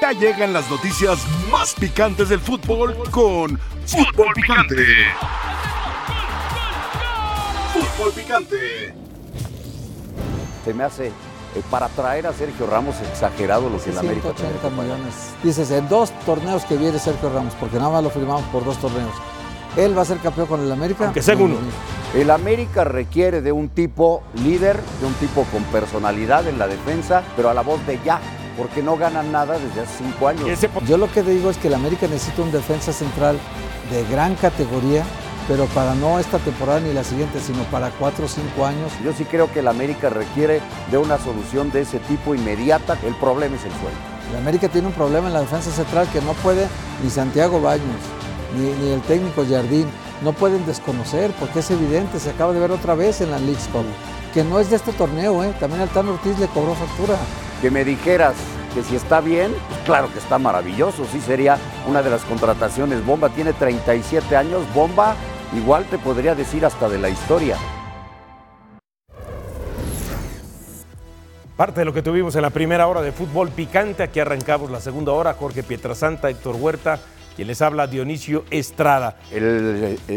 Ya llegan las noticias más picantes del fútbol con Fútbol Picante. Fútbol Picante. Se me hace, eh, para traer a Sergio Ramos, exagerado lo que en América. 180 millones. Dices, en dos torneos que viene Sergio Ramos, porque nada más lo firmamos por dos torneos. ¿Él va a ser campeón con el América? Aunque sea No, uno. no, no. El América requiere de un tipo líder, de un tipo con personalidad en la defensa, pero a la voz de ya, porque no ganan nada desde hace cinco años. Yo lo que digo es que el América necesita un defensa central de gran categoría, pero para no esta temporada ni la siguiente, sino para cuatro o cinco años. Yo sí creo que el América requiere de una solución de ese tipo inmediata. El problema es el sueldo. El América tiene un problema en la defensa central que no puede ni Santiago Baños, ni, ni el técnico Jardín, no pueden desconocer, porque es evidente, se acaba de ver otra vez en la League Cup, que no es de este torneo, ¿eh? también Altano Ortiz le cobró factura. Que me dijeras que si está bien, pues claro que está maravilloso. Sí sería una de las contrataciones. Bomba tiene 37 años. Bomba igual te podría decir hasta de la historia. Parte de lo que tuvimos en la primera hora de fútbol picante, aquí arrancamos la segunda hora, Jorge Pietrasanta, Héctor Huerta, quien les habla Dionisio Estrada, El eh, eh,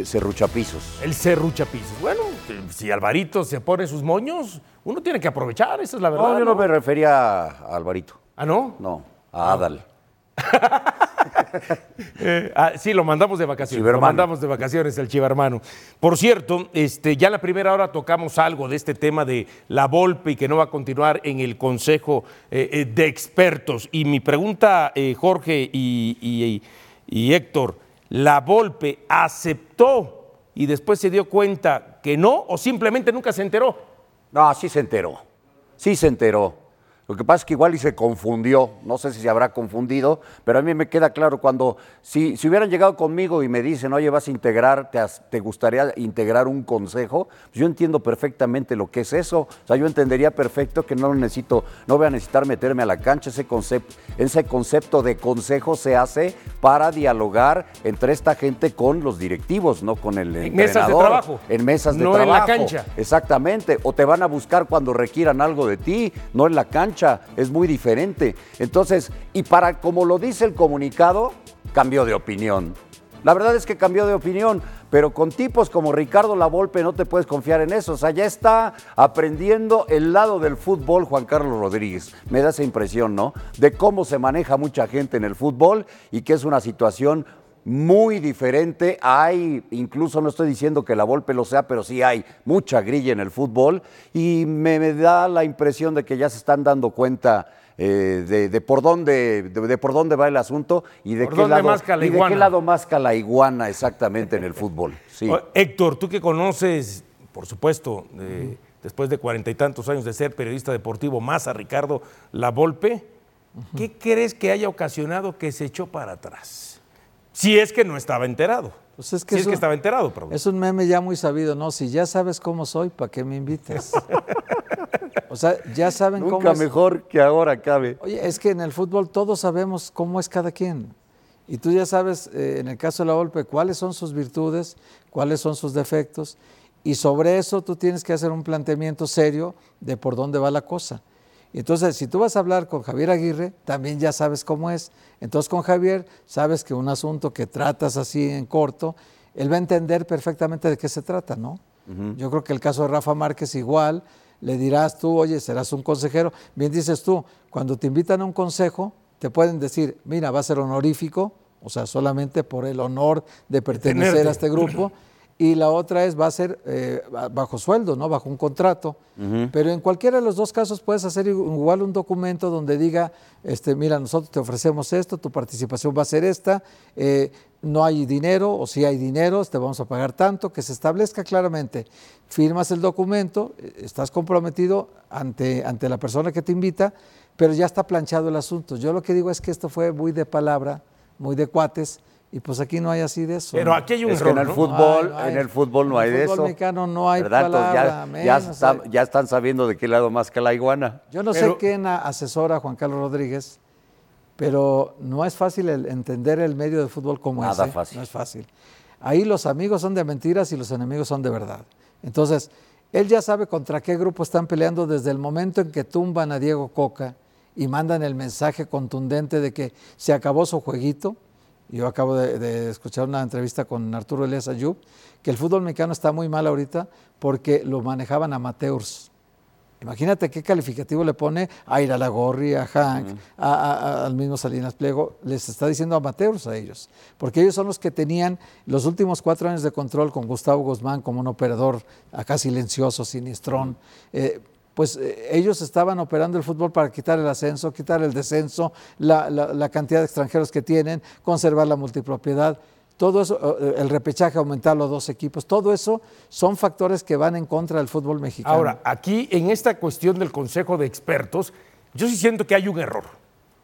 el Cerrucha Pisos. Bueno, si Alvarito se pone sus moños, uno tiene que aprovechar, esa es la verdad. No, yo no me refería a Alvarito. ¿Ah, no? No, a Adal. Eh, ah, sí, lo mandamos de vacaciones. Lo mandamos de vacaciones el chivermano. Por cierto, este, ya en la primera hora tocamos algo de este tema de la Volpe y que no va a continuar en el Consejo eh, de Expertos. Y mi pregunta, eh, Jorge y, y- y Héctor, ¿la Volpe aceptó y después se dio cuenta que no o simplemente nunca se enteró? No, sí se enteró. Sí se enteró. Lo que pasa es que igual y se confundió. No sé si se habrá confundido, pero a mí me queda claro cuando, si, si hubieran llegado conmigo y me dicen, oye, vas a integrar, te, te gustaría integrar un consejo, pues yo entiendo perfectamente lo que es eso. O sea, yo entendería perfecto que no necesito, no voy a necesitar meterme a la cancha. Ese concepto, ese concepto de consejo se hace para dialogar entre esta gente con los directivos, no con el En mesas de trabajo. En mesas de No en la trabajo. cancha. Exactamente, o te van a buscar cuando requieran algo de ti, no en la cancha, es muy diferente. Entonces, y para como lo dice el comunicado, cambió de opinión. La verdad es que cambió de opinión, pero con tipos como Ricardo Lavolpe no te puedes confiar en eso. O sea, ya está aprendiendo el lado del fútbol Juan Carlos Rodríguez. Me da esa impresión, ¿no? De cómo se maneja mucha gente en el fútbol y que es una situación muy diferente. Hay, incluso no estoy diciendo que la Volpe lo sea, pero sí hay mucha grilla en el fútbol y me, me da la impresión de que ya se están dando cuenta eh, de, de por dónde, de, de por dónde va el asunto y de, ¿Por qué lado, masca la y de iguana? qué lado masca la iguana exactamente en el fútbol. Sí. Héctor, tú que conoces, por supuesto, eh, después de cuarenta y tantos años de ser periodista deportivo, más a Ricardo Lavolpe, ¿qué crees que haya ocasionado que se echó para atrás? Si es que no estaba enterado. Pues es que si es eso- que estaba enterado, perdón. Es un meme ya muy sabido, ¿no? Si ya sabes cómo soy, ¿para qué me invitas? o sea, ya saben cómo Nunca es. mejor que ahora cabe. Oye, es que en el fútbol todos sabemos cómo es cada quien. Y tú ya sabes, eh, en el caso de la Volpe, cuáles son sus virtudes, cuáles son sus defectos. Y sobre eso tú tienes que hacer un planteamiento serio de por dónde va la cosa. Entonces, si tú vas a hablar con Javier Aguirre, también ya sabes cómo es. Entonces, con Javier, sabes que un asunto que tratas así en corto, él va a entender perfectamente de qué se trata, ¿no? Yo creo que el caso de Rafa Márquez igual, le dirás tú, oye, serás un consejero. Bien dices tú, cuando te invitan a un consejo, te pueden decir, mira, va a ser honorífico, o sea, solamente por el honor de pertenecer tenerte. a este grupo. Y la otra es, va a ser eh, ba- bajo sueldo, ¿no? Bajo un contrato. Pero en cualquiera de los dos casos puedes hacer igu- igual un documento donde diga, este, mira, nosotros te ofrecemos esto, tu participación va a ser esta, eh, no hay dinero, o si hay dinero, te vamos a pagar tanto, que se establezca claramente. Firmas el documento, eh, estás comprometido ante, ante la persona que te invita, pero ya está planchado el asunto. Yo lo que digo es que esto fue muy de palabra, muy de cuates, y pues aquí no hay así de eso. Pero aquí hay un Es que error, en el ¿no? fútbol, no hay. en el fútbol no En hay el de fútbol eso. mexicano no hay ¿Verdad? Palabra, ya, ya, está- están sabiendo de qué lado más que la iguana. Yo no Pero- sé quién asesora a Juan Carlos Rodríguez, pero no es fácil el entender el medio de fútbol como Nada ese. fácil. No es fácil. Ahí los amigos son de mentiras y los enemigos son de verdad. Entonces, él ya sabe contra qué grupo están peleando desde el momento en que tumban a Diego Coca y mandan el mensaje contundente de que se acabó su jueguito. Yo acabo de, de escuchar una entrevista con Arturo Elias Ayub, que el fútbol mexicano está muy mal ahorita porque lo manejaban amateurs. Imagínate qué calificativo le pone a Iralagorri, a Hank, a- a- a- al mismo Salinas Pliego. Les está diciendo amateurs a ellos. Porque ellos son los que tenían los últimos cuatro años de control con Gustavo Guzmán como un operador acá silencioso, siniestrón. Eh, pues eh, ellos estaban operando el fútbol para quitar el ascenso, quitar el descenso, la, cantidad de extranjeros que tienen, conservar la multipropiedad. Todo eso, eh, el repechaje, aumentar los dos equipos, todo eso son factores que van en contra del fútbol mexicano. Ahora, aquí en esta cuestión del Consejo de Expertos, yo sí siento que hay un error.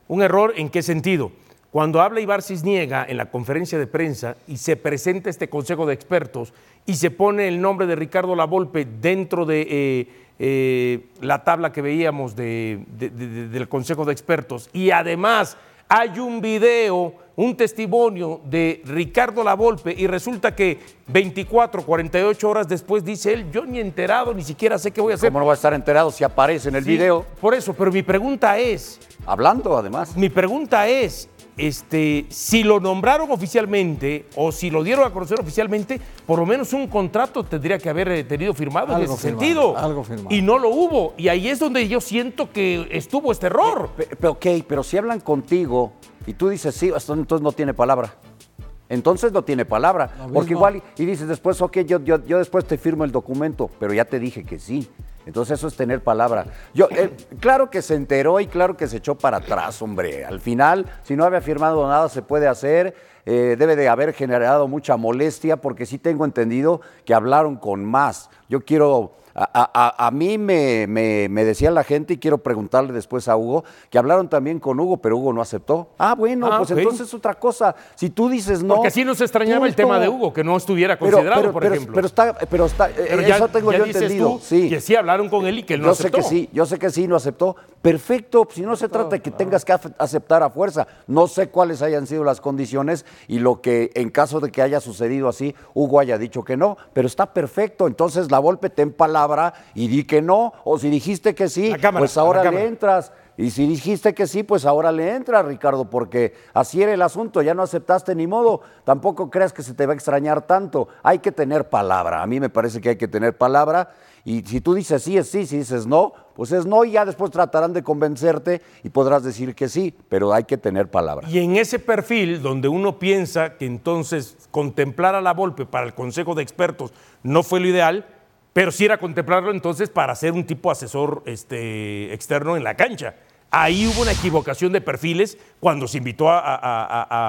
¿Un error en qué sentido? Cuando habla Ibar Cisniega en la conferencia de prensa y se presenta este Consejo de Expertos y se pone el nombre de Ricardo Lavolpe dentro de eh, eh, la tabla que veíamos de- de- de- de- del Consejo de Expertos y además hay un video, un testimonio de Ricardo Lavolpe y resulta que 24, 48 horas después dice él, yo ni enterado, ni siquiera sé qué voy a hacer. ¿Cómo no va a estar enterado si aparece en el Sí, video? Por eso, pero mi pregunta es, Hablando, además. mi pregunta es, este, si lo nombraron oficialmente o si lo dieron a conocer oficialmente, por lo menos un contrato tendría que haber eh, tenido firmado en ese firmado, sentido. algo firmado. Y no lo hubo. Y ahí es donde yo siento que estuvo este error. Pe- pe- ok, pero si hablan contigo y tú dices sí, entonces no tiene palabra. Entonces no tiene palabra. Porque igual, y, y dices después, ok, yo, yo, yo después te firmo el documento, pero ya te dije que sí. Entonces eso es tener palabra. Yo, eh, claro que se enteró y claro que se echó para atrás, hombre. Al final, si no había firmado nada, se puede hacer. eh, debe de haber generado mucha molestia porque sí tengo entendido que hablaron con más. Yo quiero a, a- a- a mí me, me- me decía la gente, y quiero preguntarle después a Hugo, que hablaron también con Hugo, pero Hugo no aceptó. Ah, bueno, Ah, pues entonces es otra cosa. Si tú dices no. Porque así nos extrañaba el tema de Hugo, que no estuviera considerado, pero- por pero- ejemplo. Pero está, pero está, eh, Pero ya- eso tengo ya yo dices entendido. tú sí. que sí hablaron con él y que él no yo aceptó. sé que sí, yo sé que sí, no aceptó. Perfecto, si no se trata de que tengas que aceptar a fuerza. No sé cuáles hayan sido las condiciones y lo que en caso de que haya sucedido así, Hugo haya dicho que no, pero está perfecto. Entonces la Volpe ten palabra y di que no, o si dijiste que sí, cámara, pues ahora le entras. Y si dijiste que sí, pues ahora le entras, Ricardo, porque así era el asunto, ya no aceptaste ni modo, tampoco creas que se te va a extrañar tanto. Hay que tener palabra, a mí me parece que hay que tener palabra. Y si tú dices sí, es sí, si dices no, pues es no y ya después tratarán de convencerte y podrás decir que sí, pero hay que tener palabra. Y en ese perfil donde uno piensa que entonces contemplar a la Volpe para el Consejo de Expertos no fue lo ideal, pero sí era contemplarlo entonces para ser un tipo asesor este, externo en la cancha. Ahí hubo una equivocación de perfiles cuando se invitó a,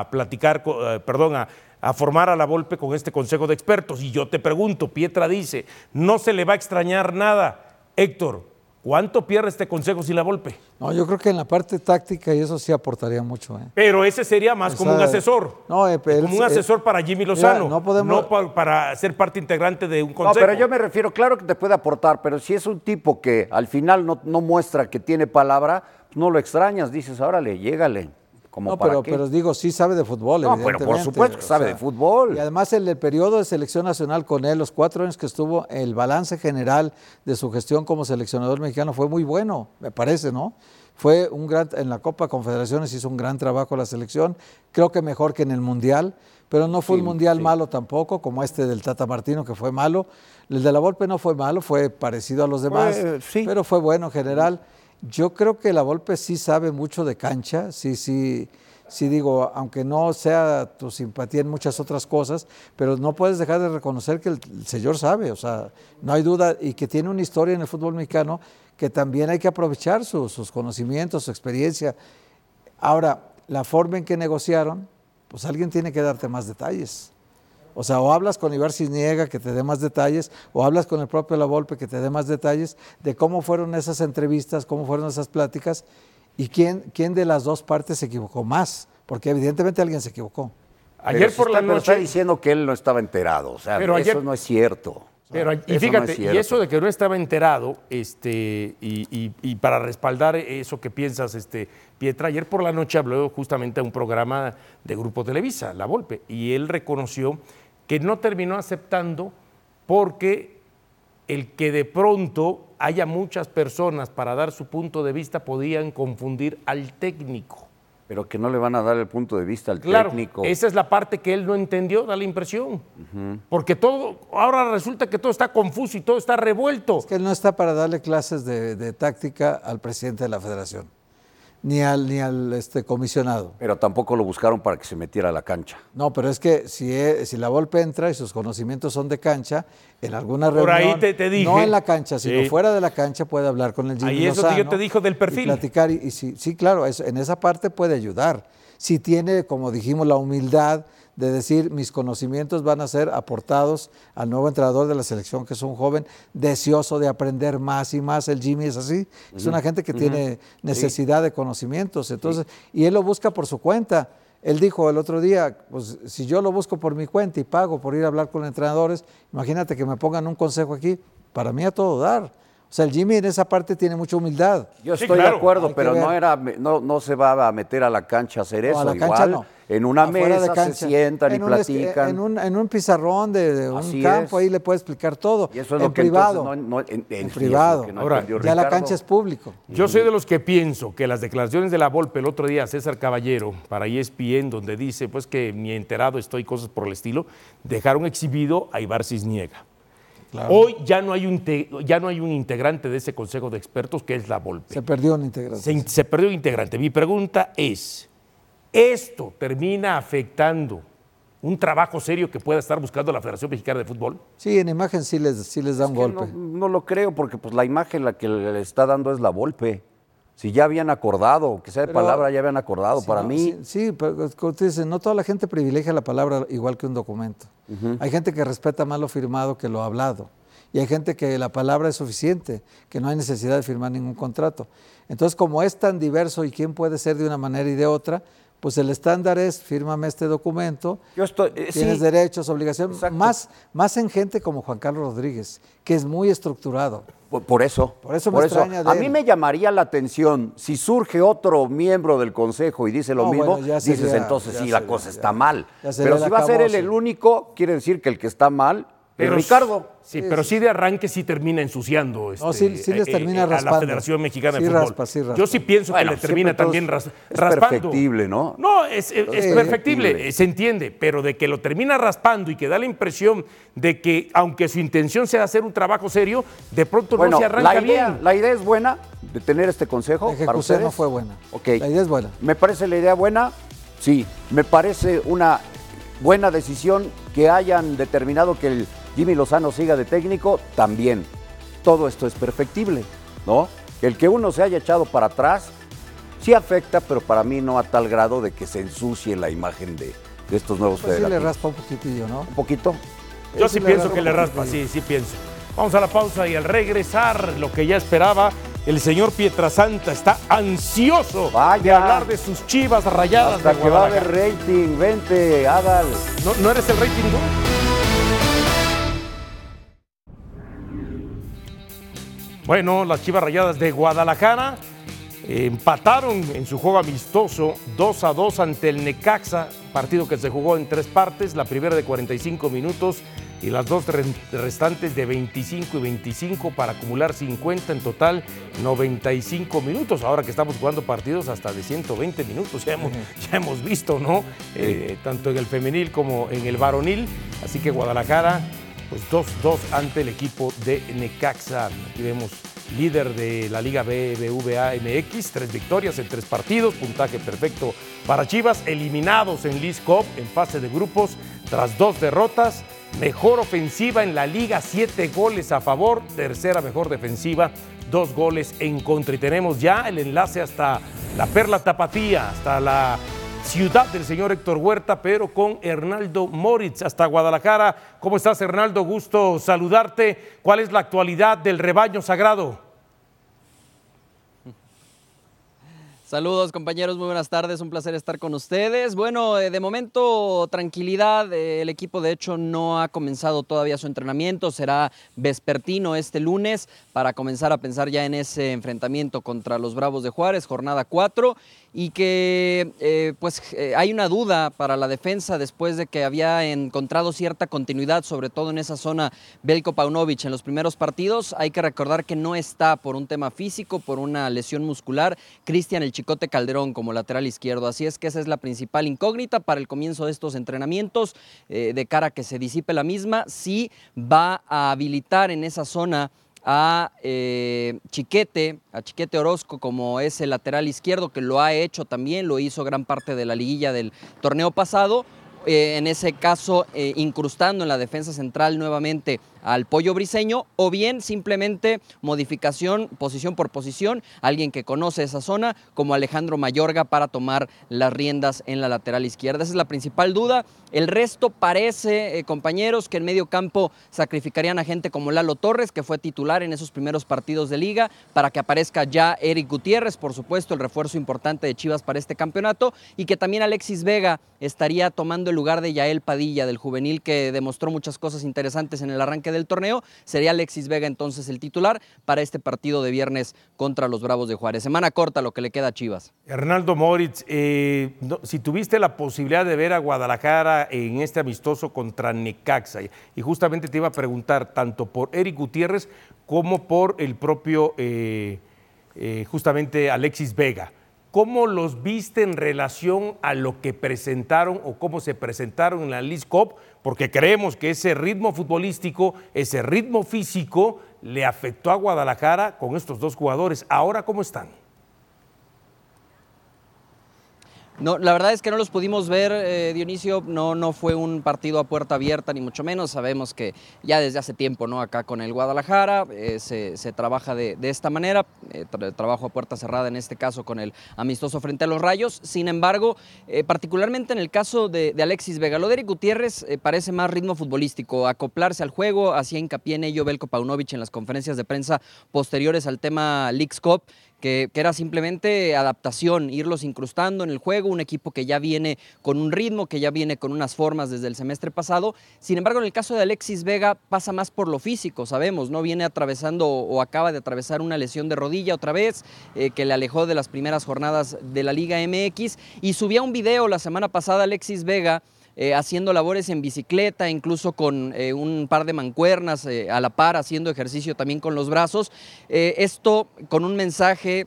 a- platicar, eh, perdón, a formar a la Volpe con este Consejo de Expertos. Y yo te pregunto, Pietra dice, no se le va a extrañar nada. Héctor, ¿cuánto pierde este Consejo sin la Volpe? No, yo creo que en la parte táctica y eso sí aportaría mucho. ¿eh? Pero ese sería más como un asesor. No, eh, pero como un eh, asesor para Jimmy mira, Lozano. no podemos- no pa- para ser parte integrante de un No, consejo. pero yo me refiero, claro que te puede aportar, pero si es un tipo que al final no, no muestra que tiene palabra, pues no lo extrañas, dices, órale, llégale. Como No, para pero, qué. pero digo, sí sabe de fútbol. No, pero por supuesto que sabe de fútbol. Y además el, el periodo de selección nacional con él, los cuatro años que estuvo, el balance general de su gestión como seleccionador mexicano fue muy bueno, me parece, ¿no? Fue un gran, en la Copa Confederaciones hizo un gran trabajo la selección, creo que mejor que en el Mundial, pero no fue un Mundial malo tampoco, como este del Tata Martino, que fue malo. El de la Volpe no fue malo, fue parecido a los demás, sí. pero fue bueno en general. Yo creo que la Volpe sí sabe mucho de cancha, sí, sí, sí digo, aunque no sea tu simpatía en muchas otras cosas, pero no puedes dejar de reconocer que el, señor sabe, o sea, no hay duda, y que tiene una historia en el fútbol mexicano que también hay que aprovechar su- sus conocimientos, su experiencia. Ahora, la forma en que negociaron, pues alguien tiene que darte más detalles. O sea, o hablas con Ibar Cisniega que te dé más detalles, o hablas con el propio La Volpe que te dé más detalles de cómo fueron esas entrevistas, cómo fueron esas pláticas y quién, quién de las dos partes se equivocó más, porque evidentemente alguien se equivocó. Ayer Pero si por está- la pero está noche. diciendo que él no estaba enterado, o sea, Pero eso ayer- no es cierto. Pero, y no fíjate, es y eso de que no estaba enterado, este, y, y- y para respaldar eso que piensas, este, Pietra, ayer por la noche habló justamente a un programa de Grupo Televisa, La Volpe, y él reconoció que no terminó aceptando porque el que de pronto haya muchas personas para dar su punto de vista podían confundir al técnico. Pero que no le van a dar el punto de vista al Claro, técnico. esa es la parte que él no entendió, da la impresión. Porque todo, ahora resulta que todo está confuso y todo está revuelto. Es que él no está para darle clases de, de táctica al presidente de la federación, ni al, ni al este, comisionado. Pero tampoco lo buscaron para que se metiera a la cancha. No, pero es que si, e- si la Volpe entra y sus conocimientos son de cancha, en alguna Por reunión, ahí te- te dije. no en la cancha, sino Sí. fuera de la cancha puede hablar con el Jimmy Ahí es donde yo Lozano te dijo del perfil. Y platicar, y, y sí, sí, claro, eso- en esa parte puede ayudar. Si tiene, como dijimos, la humildad de decir, mis conocimientos van a ser aportados al nuevo entrenador de la selección, que es un joven deseoso de aprender más y más. El Jimmy es así, es una gente que tiene necesidad de conocimientos, entonces, y él lo busca por su cuenta. Él dijo el otro día, pues si yo lo busco por mi cuenta y pago por ir a hablar con entrenadores, imagínate que me pongan un consejo aquí, para mí a todo dar. O sea, el Jimmy en esa parte tiene mucha humildad. Yo Sí, estoy claro. de acuerdo, Hay pero no era, no, no se va a meter a la cancha a hacer No, eso. a la cancha Igual, no. en una Afuera de mesa cancha. se sientan y En un es- platican. En un, en un pizarrón de, de un Así campo, es. ahí le puede explicar todo. Y eso es en lo que privado. no- no- en- en- en y eso privado. que no Ahora, ya la cancha es público. Yo soy de los que pienso que las declaraciones de la Volpe el otro día, César Caballero, para ESPN, donde dice pues que ni enterado estoy, cosas por el estilo, dejaron exhibido a Ibar Cisniega. Hoy ya no, hay un ya no hay un integrante de ese consejo de expertos que es la Volpe. Se perdió una integración. Se, in- se perdió un integrante. Mi pregunta es, ¿esto termina afectando un trabajo serio que pueda estar buscando la Federación Mexicana de Fútbol? Sí, en imagen sí les, sí les da un Es golpe. No, no lo creo, porque pues la imagen la que le está dando es la Volpe. Si ya habían acordado, que sea de Pero- palabra, ya habían acordado. Sí, Para no, mí, Sí, sí, pero como tú dices, no toda la gente privilegia la palabra igual que un documento. Hay gente que respeta más lo firmado que lo hablado. Y hay gente que la palabra es suficiente, que no hay necesidad de firmar ningún contrato. Entonces, como es tan diverso y quién puede ser de una manera y de otra, pues el estándar es, fírmame este documento, yo estoy. eh, tienes sí, derechos, obligaciones, más, más en gente como Juan Carlos Rodríguez, que es muy estructurado. Por, por eso. Por eso me extraña de A mí él. me llamaría la atención si surge otro miembro del consejo y dice lo No, mismo, bueno, dices entonces sí, la cosa ya- está mal. Pero si va a ser él el único, quiere decir que el que está mal es Ricardo. Sí, pero sí de arranque sí termina ensuciando No, este, sí- sí les termina a la raspando. Federación Mexicana Sí de Fútbol. raspa, sí raspa. Yo sí pienso Bueno, que le termina también todo ras- es- es raspando. perfectible, ¿no? No, es, es- es Sí. perfectible, eh, se entiende, pero de que lo termina raspando y que da la impresión de que aunque su intención sea hacer un trabajo serio, de pronto Bueno, no se arranca la idea, bien. la idea es buena de tener este consejo. La para ejecución ustedes. no fue buena. Ok. La idea es buena. ¿Me parece la idea buena? Sí. ¿Me parece una buena decisión que hayan determinado que el Jimmy Lozano siga de técnico? También. Todo esto es perfectible, ¿no? El que uno se haya echado para atrás sí afecta, pero para mí no a tal grado de que se ensucie la imagen de, de estos nuevos Pues sí le raspa un poquitillo, ¿no? Un poquito. Yo sí pienso que le raspa, sí, sí pienso. Vamos a la pausa y al regresar, lo que ya esperaba, el señor Pietrasanta está ansioso Vaya. de hablar de sus chivas rayadas Hasta de que va a haber rating. Vente, Adal. ¿No, ¿No eres el rating dos? Bueno, las Chivas Rayadas de Guadalajara empataron en su juego amistoso 2 a 2 ante el Necaxa, partido que se jugó en tres partes, la primera de 45 minutos y las dos re- restantes de 25 y 25 para acumular 50 en total 95 minutos. Ahora que estamos jugando partidos hasta de 120 minutos, ya hemos, ya hemos visto, ¿no? Eh, tanto en el femenil como en el varonil. Así que Guadalajara pues 2-2 ante el equipo de Necaxa. Aquí vemos líder de la Liga BBVA MX, tres victorias en tres partidos, puntaje perfecto para Chivas, eliminados en League Cup en fase de grupos tras dos derrotas, mejor ofensiva en la liga, siete goles a favor, tercera mejor defensiva, dos goles en contra. Y tenemos ya el enlace hasta la Perla Tapatía, hasta la ciudad del señor Héctor Huerta, pero con Hernaldo Moritz hasta Guadalajara. ¿Cómo estás, Hernaldo? Gusto saludarte. ¿Cuál es la actualidad del rebaño sagrado? Saludos compañeros, muy buenas tardes, un placer estar con ustedes. Bueno, eh, de momento tranquilidad, eh, el equipo de hecho no ha comenzado todavía su entrenamiento, será vespertino este lunes para comenzar a pensar ya en ese enfrentamiento contra los Bravos de Juárez, jornada 4. Y que eh, pues eh, hay una duda para la defensa después de que había encontrado cierta continuidad, sobre todo en esa zona Belko Paunovic en los primeros partidos. Hay que recordar que no está por un tema físico, por una lesión muscular, Cristian el Chicote Calderón como lateral izquierdo. Así es que esa es la principal incógnita para el comienzo de estos entrenamientos, eh, de cara a que se disipe la misma, si va a habilitar en esa zona a eh, Chiquete, a Chiquete Orozco como es el lateral izquierdo, que lo ha hecho también, lo hizo gran parte de la liguilla del torneo pasado, eh, en ese caso eh, incrustando en la defensa central nuevamente al pollo briseño o bien simplemente modificación posición por posición, alguien que conoce esa zona como Alejandro Mayorga para tomar las riendas en la lateral izquierda. Esa es la principal duda. El resto parece, eh, compañeros, que en medio campo sacrificarían a gente como Lalo Torres, que fue titular en esos primeros partidos de liga, para que aparezca ya Eric Gutiérrez, por supuesto, el refuerzo importante de Chivas para este campeonato, y que también Alexis Vega estaría tomando el lugar de Yael Padilla, del juvenil que demostró muchas cosas interesantes en el arranque del torneo. Sería Alexis Vega entonces el titular para este partido de viernes contra los Bravos de Juárez. Semana corta lo que le queda a Chivas. Hernaldo Moritz, eh, si tuviste la posibilidad de ver a Guadalajara en este amistoso contra Necaxa, y justamente te iba a preguntar tanto por Eric Gutiérrez como por el propio eh, eh, justamente Alexis Vega. ¿Cómo los viste en relación a lo que presentaron o cómo se presentaron en la League Cup? Porque creemos que ese ritmo futbolístico, ese ritmo físico, le afectó a Guadalajara con estos dos jugadores. Ahora, ¿cómo están? No, la verdad es que no los pudimos ver, eh, Dionisio, no, no fue un partido a puerta abierta, ni mucho menos. Sabemos que ya desde hace tiempo, ¿no? Acá con el Guadalajara eh, se, trabaja de, esta manera, eh, trabajo a puerta cerrada en este caso con el amistoso frente a los Rayos. Sin embargo, particularmente en el caso de, Alexis Vega, lo de Eric Gutiérrez parece más ritmo futbolístico, acoplarse al juego, hacía hincapié en ello Belko Paunovic en las conferencias de prensa posteriores al tema Leagues Cup que, era simplemente adaptación, irlos incrustando en el juego, un equipo que ya viene con un ritmo, que ya viene con unas formas desde el semestre pasado. Sin embargo, en el caso de Alexis Vega pasa más por lo físico, sabemos, ¿no? Viene atravesando o acaba de atravesar una lesión de rodilla otra vez, eh, que le alejó de las primeras jornadas de la Liga MX, y subía un video la semana pasada Alexis Vega eh, haciendo labores en bicicleta, incluso con eh, un par de mancuernas eh, a la par, haciendo ejercicio también con los brazos. esto con un mensaje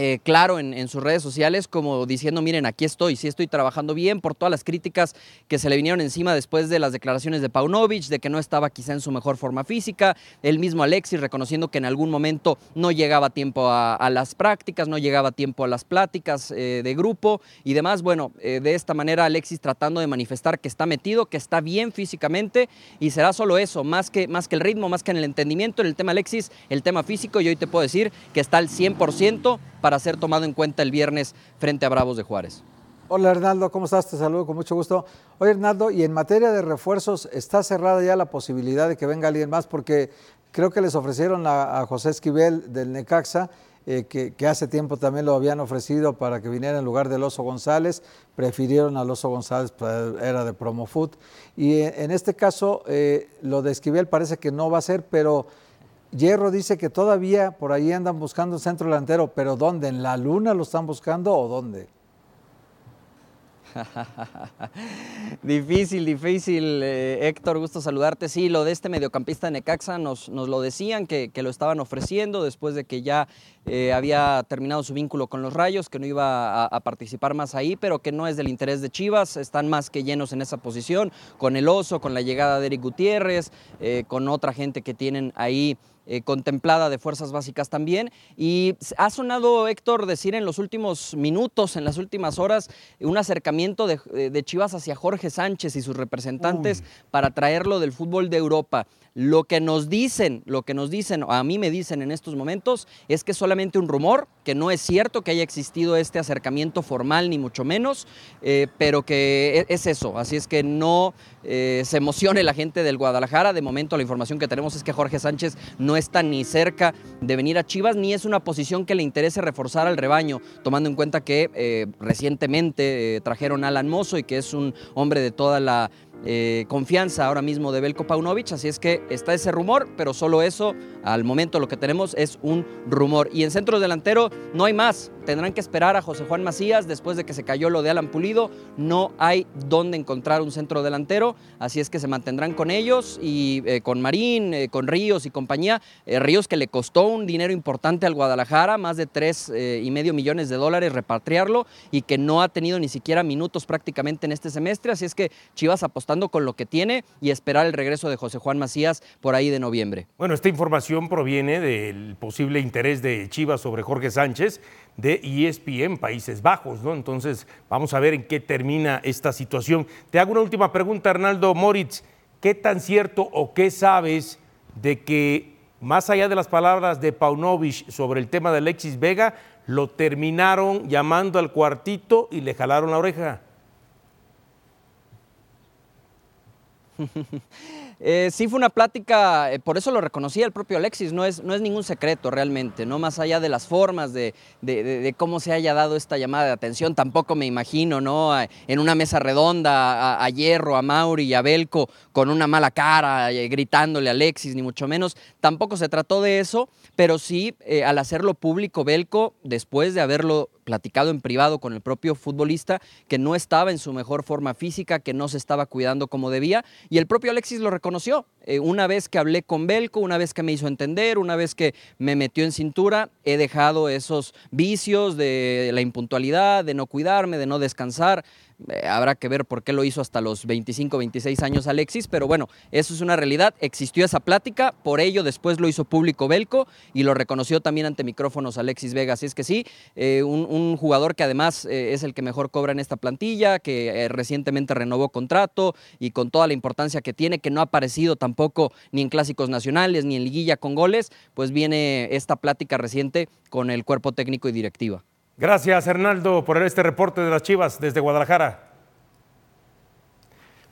eh, claro en, sus redes sociales como diciendo, miren, aquí estoy, sí estoy trabajando bien por todas las críticas que se le vinieron encima después de las declaraciones de Paunovic, de que no estaba quizá en su mejor forma física, el mismo Alexis reconociendo que en algún momento no llegaba tiempo a, las prácticas, no llegaba tiempo a las pláticas eh, de grupo y demás. Bueno, eh, de esta manera Alexis tratando de manifestar que está metido, que está bien físicamente y será solo eso, más que, más que el ritmo, más que en el entendimiento, en el tema Alexis, el tema físico, y hoy te puedo decir que está al 100% para ser tomado en cuenta el viernes frente a Bravos de Juárez. Hola Hernaldo, ¿cómo estás? Te saludo con mucho gusto. Oye Hernaldo, y en materia de refuerzos, ¿está cerrada ya la posibilidad de que venga alguien más? Porque creo que les ofrecieron a, José Esquivel del Necaxa, eh, que, hace tiempo también lo habían ofrecido para que viniera en lugar del Oso González, prefirieron al Oso González, pues, era de Promofoot. Y en este caso, eh, lo de Esquivel parece que no va a ser, pero Hierro dice que todavía por ahí andan buscando centro delantero, pero ¿dónde? ¿En la luna lo están buscando o dónde? difícil, difícil, eh, Héctor, gusto saludarte. Sí, lo de este mediocampista de Necaxa nos, nos lo decían, que, lo estaban ofreciendo después de que ya eh, había terminado su vínculo con los Rayos, que no iba a, participar más ahí, pero que no es del interés de Chivas, están más que llenos en esa posición, con el Oso, con la llegada de Eric Gutiérrez, eh, con otra gente que tienen ahí eh, contemplada de fuerzas básicas también. Y ha sonado, Héctor, decir en los últimos minutos, en las últimas horas, un acercamiento de, eh, Chivas hacia Jorge Sánchez y sus representantes para traerlo del fútbol de Europa. Lo que nos dicen, lo que nos dicen, a mí me dicen en estos momentos, es que es solamente un rumor, que no es cierto que haya existido este acercamiento formal, ni mucho menos, eh, pero que e, es eso. Así es que no se emocione la gente del Guadalajara. De momento la información que tenemos es que Jorge Sánchez no está ni cerca de venir a Chivas, ni es una posición que le interese reforzar al rebaño, tomando en cuenta que eh, recientemente eh, trajeron a Alan Mozo y que es un hombre de toda la eh, confianza ahora mismo de Belko Paunovic, así es que está ese rumor, pero solo eso, al momento lo que tenemos es un rumor. Y en centro delantero no hay más, tendrán que esperar a José Juan Macías después de que se cayó lo de Alan Pulido. No hay dónde encontrar un centro delantero, así es que se mantendrán con ellos y eh, con Marín, eh, con Ríos y compañía. Eh, Ríos que le costó un dinero importante al Guadalajara, más de tres y medio millones de dólares repatriarlo y que no ha tenido ni siquiera minutos prácticamente en este semestre, así es que Chivas apostando con lo que tiene y esperar el regreso de José Juan Macías por ahí de noviembre. Bueno, esta información proviene del posible interés de Chivas sobre Jorge Sánchez de ESPN Países Bajos, ¿no? Entonces, vamos a ver en qué termina esta situación. Te hago una última pregunta, Arnaldo Moritz. ¿Qué tan cierto o qué sabes de que, más allá de las palabras de Paunovic sobre el tema de Alexis Vega, lo terminaron llamando al cuartito y le jalaron la oreja? Eh, sí fue una plática, eh, por eso lo reconocía el propio Alexis, no es, no es ningún secreto realmente, no más allá de las formas de, cómo se haya dado esta llamada de atención, tampoco me imagino, ¿no? En una mesa redonda a, Hierro, a Mauri y a Belco con una mala cara, eh, gritándole a Alexis, ni mucho menos, tampoco se trató de eso, pero sí al hacerlo público Belco, después de haberlo platicado en privado con el propio futbolista, que no estaba en su mejor forma física, que no se estaba cuidando como debía, y el propio Alexis lo reconoció. Eh, una vez que hablé con Belco, una vez que me hizo entender, una vez que me metió en cintura, he dejado esos vicios de la impuntualidad, de no cuidarme, de no descansar. Eh, habrá que ver por qué lo hizo hasta los 25, 26 años Alexis, pero bueno, eso es una realidad. Existió esa plática, por ello después lo hizo público Belco y lo reconoció también ante micrófonos Alexis Vega. Así es que sí, eh, un, jugador que además eh, es el que mejor cobra en esta plantilla, que recientemente renovó contrato y con toda la importancia que tiene, que no ha aparecido tampoco ni en clásicos nacionales ni en liguilla con goles, pues viene esta plática reciente con el cuerpo técnico y directiva. Gracias, Hernaldo, por este reporte de las Chivas desde Guadalajara.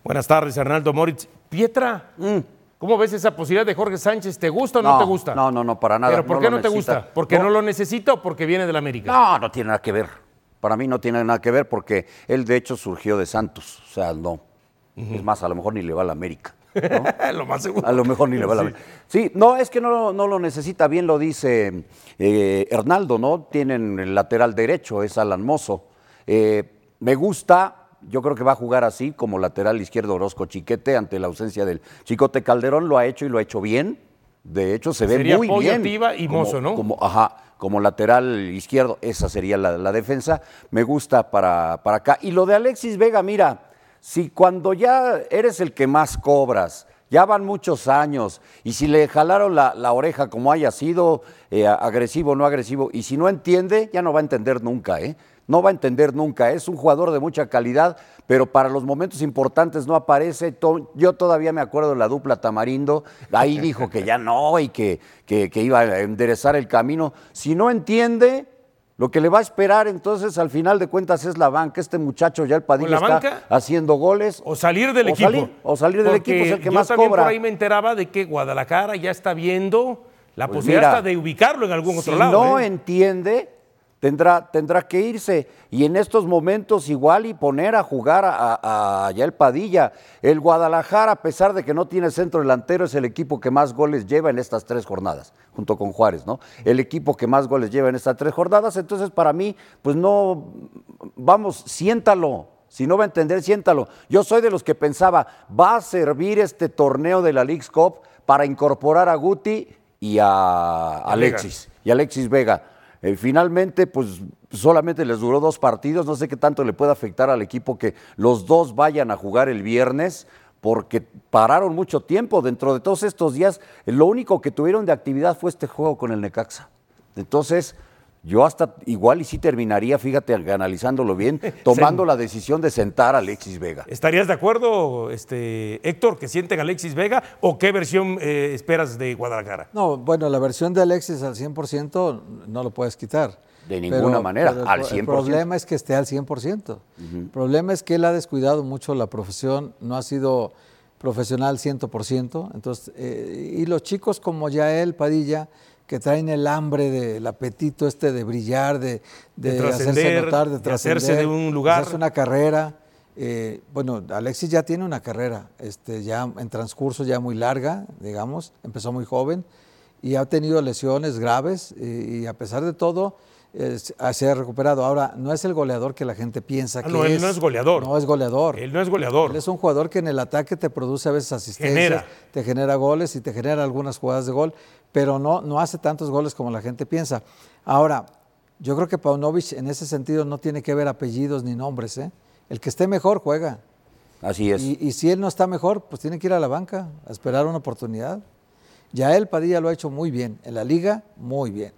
Buenas tardes, Hernaldo Moritz. Pietra, mm. ¿cómo ves esa posibilidad de Jorge Sánchez? ¿Te gusta o no, te gusta? No, no, no, para nada. ¿Pero por qué no, te gusta? ¿Porque no. lo necesita o porque viene del América? No, no tiene nada que ver. Para mí no tiene nada que ver porque él, de hecho, surgió de Santos. O sea, no. Es más, a lo mejor ni le va a la América. lo más seguro. A lo mejor ni le va a la América. Sí, no, es que no, no lo necesita. Bien lo dice eh, Hernaldo, ¿no? Tienen el lateral derecho, es Alan Mozo. Eh, me gusta, yo creo que va a jugar así, como lateral izquierdo Orozco Chiquete, ante la ausencia del Chicote Calderón, lo ha hecho y lo ha hecho bien. De hecho, se ve muy bien. y Mozo, ¿no? Como, ajá, como lateral izquierdo, esa sería la, defensa. Me gusta para, para acá. Y lo de Alexis Vega, mira, si cuando ya eres el que más cobras, ya van muchos años y si le jalaron la, oreja como haya sido, eh, agresivo o no agresivo, y si no entiende, ya no va a entender nunca, ¿eh? No va a entender nunca. Es un jugador de mucha calidad, pero para los momentos importantes no aparece. Yo todavía me acuerdo de la dupla Tamarindo, ahí dijo que ya no y que, que iba a enderezar el camino. Si no entiende, lo que le va a esperar entonces al final de cuentas es la banca. Este muchacho ya el Padilla está haciendo goles. O salir del equipo. o salir del equipo es el que más también cobra. por ahí me enteraba de que Guadalajara ya está viendo la pues posibilidad de ubicarlo en algún otro lado. Si no ¿eh? entiende, Tendrá, tendrá que irse y en estos momentos igual y poner a jugar a, el Padilla. El Guadalajara, a pesar de que no tiene centro delantero, es el equipo que más goles lleva en estas tres jornadas, junto con Juárez, ¿no? El equipo que más goles lleva en estas tres jornadas. Entonces, para mí, pues no, vamos, siéntalo. Si no va a entender, siéntalo. Yo soy de los que pensaba, va a servir este torneo de la League's Cup para incorporar a Guti y a Alexis, y Alexis Vega eh, finalmente, pues solamente les duró dos partidos. No sé qué tanto le puede afectar al equipo que los dos vayan a jugar el viernes, porque pararon mucho tiempo. Dentro de todos estos días, lo único que tuvieron de actividad fue este juego con el Necaxa. Entonces, yo hasta igual y sí terminaría, fíjate, analizándolo bien, tomando la decisión de sentar a Alexis Vega. ¿Estarías de acuerdo, este, Héctor, que sienten a Alexis Vega o qué versión eh, esperas de Guadalajara? No, bueno, la versión de Alexis al 100% no lo puedes quitar. De ninguna manera, al 100%. El problema es que esté al 100%. El problema es que él ha descuidado mucho la profesión, no ha sido profesional 100%. Entonces, eh, y los chicos como ya él, Padilla, que traen el hambre, del apetito este de brillar, de, hacerse notar, de, hacerse de un lugar. Hacerse una carrera. Eh, bueno, Alexis ya tiene una carrera, este, ya en transcurso ya muy larga, digamos, empezó muy joven y ha tenido lesiones graves y, a pesar de todo eh, se ha recuperado. Ahora, no es el goleador que la gente piensa Ah, que no, él es. no es goleador. No es goleador. Él no es goleador. Él es un jugador que en el ataque te produce a veces asistencias, Genera. te genera goles y te genera algunas jugadas de gol, pero no, no hace tantos goles como la gente piensa. Ahora, yo creo que Paunovic en ese sentido no tiene que ver apellidos ni nombres. ¿eh? El que esté mejor juega. Así es. Y, y si él no está mejor, pues tiene que ir a la banca a esperar una oportunidad. Ya él, Padilla, lo ha hecho muy bien. En la liga, muy bien.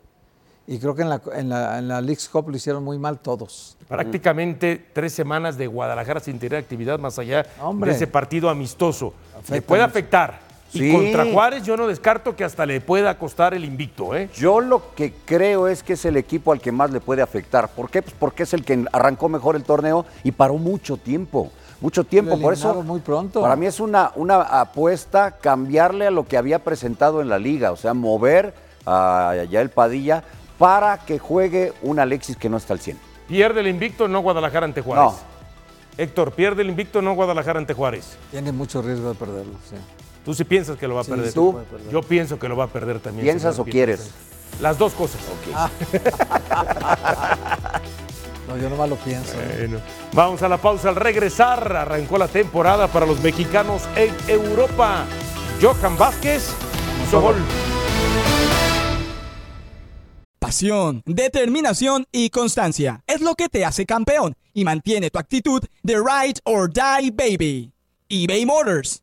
Y creo que en la, en la, en la Leagues Cup lo hicieron muy mal todos. Prácticamente tres semanas de Guadalajara sin tener actividad más allá Hombre. de ese partido amistoso. le puede mucho. afectar. Sí. Y contra Juárez yo no descarto que hasta le pueda costar el invicto. ¿eh? Yo lo que creo es que es el equipo al que más le puede afectar. ¿Por qué? Pues porque es el que arrancó mejor el torneo y paró mucho tiempo. Mucho tiempo. Por eso, muy pronto. para mí es una, una apuesta cambiarle a lo que había presentado en la liga. O sea, mover a Yael Padilla para que juegue un Alexis que no está al 100. Pierde el invicto, no Guadalajara ante Juárez. No. Héctor, pierde el invicto, no Guadalajara ante Juárez. Tiene mucho riesgo de perderlo. sí. Tú sí piensas que lo va a Sí, perder. sí ¿Tú? Yo pienso que lo va a perder también. ¿Piensas señor o quieres? Las dos cosas. No, yo nomás lo pienso. ¿eh? Bueno, vamos a la pausa al regresar. Arrancó la temporada para los mexicanos en Europa. Johan Vázquez hizo gol. Pasión, determinación y constancia es lo que te hace campeón y mantiene tu actitud de ride or die baby. eBay Motors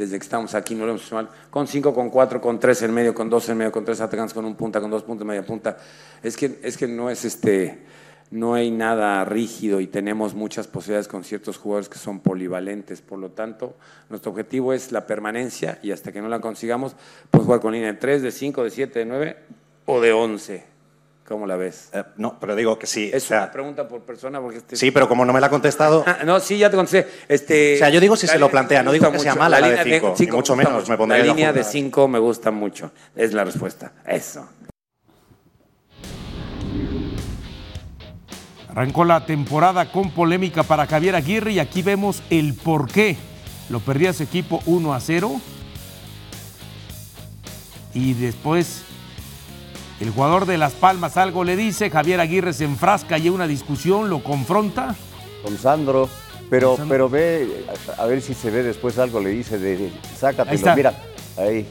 desde que estamos aquí, no lo hemos hecho mal. Con 5, con 4, con 3 en medio, con 2 en medio, con 3 atacantes, con un punta, con dos puntas, media punta. Es que, es que no es este, no hay nada rígido y tenemos muchas posibilidades con ciertos jugadores que son polivalentes. Por lo tanto, nuestro objetivo es la permanencia y hasta que no la consigamos, pues jugar con línea de 3, de 5, de 7, de 9 o de 11. ¿Cómo la ves? Eh, no, pero digo que sí. Es o sea, una pregunta por persona porque este... sí, pero como no me la ha contestado, Ah, no, sí, ya te contesté. Este, O sea, yo digo si la se lo plantea, no digo que sea mucho. mala la de línea cinco, ni cinco mucho gusta menos me pondría La línea de jugar. 5 me gusta mucho. Es la respuesta. Eso. Arrancó la temporada con polémica para Javier Aguirre y aquí vemos el por qué. Lo perdía su equipo 1 a 0. Y después el jugador de Las Palmas algo le dice, Javier Aguirre se enfrasca y una discusión, lo confronta. Con Sandro. Pero, Sandro. pero ve, a, ver si se ve después algo, le dice de, de- sácatelo. Ahí está. Mira, ahí.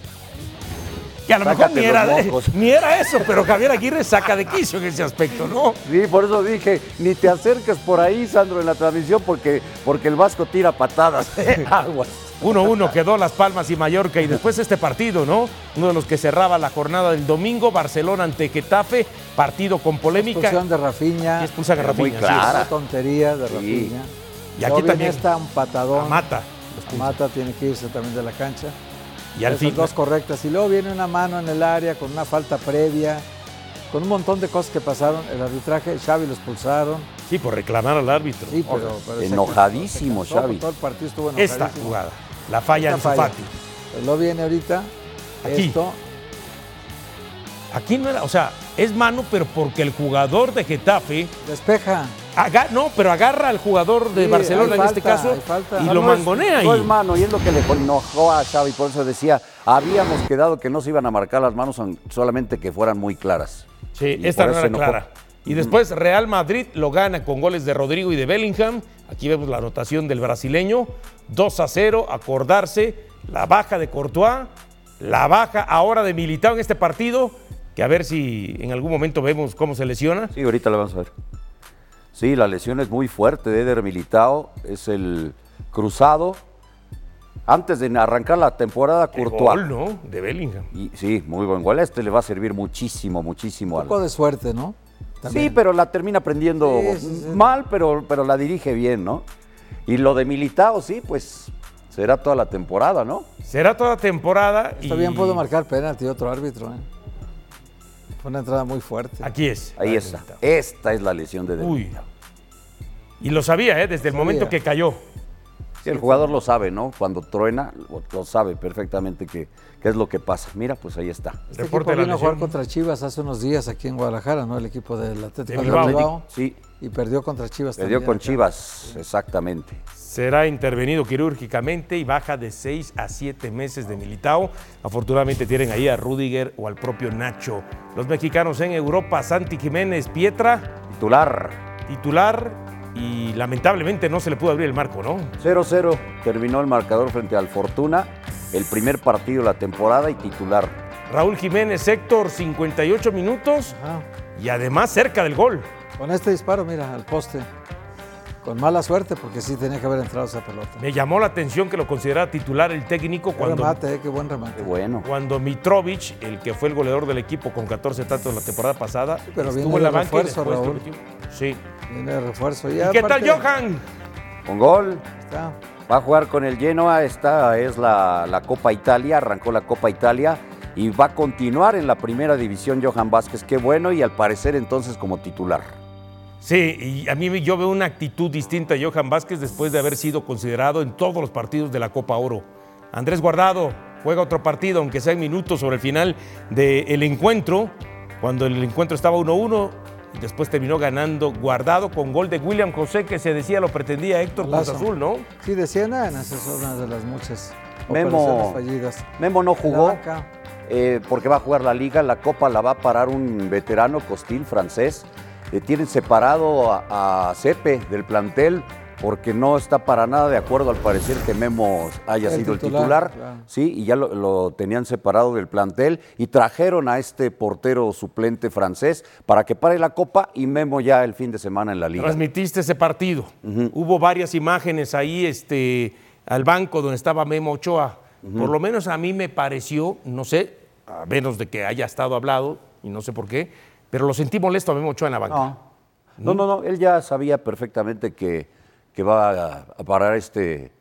Que a lo mejor ni era, ni era eso, pero Javier Aguirre saca de quicio en ese aspecto, ¿no? Sí, por eso dije, ni te acerques por ahí, Sandro, en la transmisión, porque, porque el Vasco tira patadas. Aguas. 1-1 quedó Las Palmas y Mallorca y después este partido, ¿no? Uno de los que cerraba la jornada del domingo, Barcelona ante Getafe, partido con polémica. Expulsión de Rafinha. Y expulsan a Era muy clara. Una tontería de Rafinha. Y aquí también. está un patadón. Mata. Mata tiene que irse también de la cancha. Y al Esas fin. dos correctas. Y luego viene una mano en el área con una falta previa, con un montón de cosas que pasaron. El arbitraje, Xavi lo expulsaron. Sí, por reclamar al árbitro. Sí, pero, pero se- Enojadísimo, se cansó, Xavi. Todo el partido estuvo enojadísimo. Esta jugada, la falla en. Fati. Pero luego viene ahorita Aquí. esto. Aquí no era, o sea, es mano, pero porque el jugador de Getafe, Despeja. aga- no, pero agarra al jugador de Sí, Barcelona en este caso y No, lo No es- mangonea No ahí. es mano, y es lo que le enojó a Xavi, por eso decía, habíamos quedado que no se iban a marcar las manos, solamente que fueran muy claras. Sí, Y esta no era clara. Y después Real Madrid lo gana con goles de Rodrigo y de Bellingham. Aquí vemos la anotación del brasileño. 2 a 0, acordarse. La baja de Courtois, la baja ahora de Militao en este partido, que a ver si en algún momento vemos cómo se lesiona. Sí, ahorita la vamos a ver. Sí, la lesión es muy fuerte de Eder Militao, es el cruzado. Antes de arrancar la temporada, El Courtois. gol, ¿no? De Bellingham. Y, sí, muy buen gol. Este le va a servir muchísimo, muchísimo. Un al- poco de suerte, ¿no? Sí, pero la termina aprendiendo Sí, sí, sí. mal, pero, pero la dirige bien, ¿no? Y lo de Militao, sí, pues será toda la temporada, ¿no? Será toda temporada. Está y bien pudo marcar penalti otro árbitro. ¿eh? Fue una entrada muy fuerte. Aquí es. Ahí está. Esta es la lesión de Uy. Militao. Y lo sabía, ¿eh? Desde el momento que cayó. Sí, el jugador lo sabe, ¿no? Cuando truena, lo, sabe perfectamente qué es lo que pasa. Mira, pues ahí está. Este equipo vino a jugar contra Chivas hace unos días aquí en Guadalajara, ¿no? El equipo del Atlético de Bilbao. Bilbao. Sí. Y perdió contra Chivas Perdió también con acá. Chivas, exactamente. Será intervenido quirúrgicamente y baja de 6 a 7 meses de Militao. Afortunadamente tienen ahí a Rudiger o al propio Nacho. Los mexicanos en Europa, Santi Jiménez, Pietra, Titular. titular y lamentablemente no se le pudo abrir el marco, ¿no? 0-0 terminó el marcador frente al Fortuna, el primer partido de la temporada y titular. Raúl Jiménez, Héctor, 58 minutos Ajá. y además cerca del gol. Con este disparo, mira, al poste. Con mala suerte, porque sí tenía que haber entrado esa pelota. Me llamó la atención que lo considerara titular el técnico Qué cuando, remate, eh, qué buen remate. Qué bueno. cuando Mitrovic, el que fue el goleador del equipo con 14 tantos la temporada pasada, pero viene estuvo en la banca y refuerzo, después Raúl. Sí. Viene de refuerzo. ¿Y Ya, qué tal Johan? Con gol. Está. Va a jugar con el Genoa, esta es la, la Copa Italia, arrancó la Copa Italia y va a continuar en la primera división Johan Vázquez, qué bueno, y al parecer entonces como titular. Sí, y a mí yo veo una actitud distinta a Johan Vázquez después de haber sido considerado en todos los partidos de la Copa Oro. Andrés Guardado juega otro partido, aunque sea en minutos sobre el final del encuentro, cuando el encuentro estaba 1-1, y después terminó ganando Guardado con gol de William José, que se decía lo pretendía Héctor Cruz. Azul, ¿no? Sí, decían, ah, esa es una de las muchas Memo, operaciones fallidas. Memo no jugó eh, porque va a jugar la liga, la Copa la va a parar un veterano Costil francés. Eh, tienen separado a, a Cepe del plantel porque no está para nada de acuerdo al parecer que Memo haya El sido el titular, claro. Sí, y ya lo, lo tenían separado del plantel y trajeron a este portero suplente francés para que pare la Copa y Memo ya el fin de semana en la liga. Transmitiste ese partido. Hubo varias imágenes ahí este, al banco donde estaba Memo Ochoa. Por lo menos a mí me pareció, no sé, a menos de que haya estado hablado, y no sé por qué, pero lo sentí molesto a Memo Ochoa en la banca. No, no, no, él ya sabía perfectamente que, que va a, a parar este,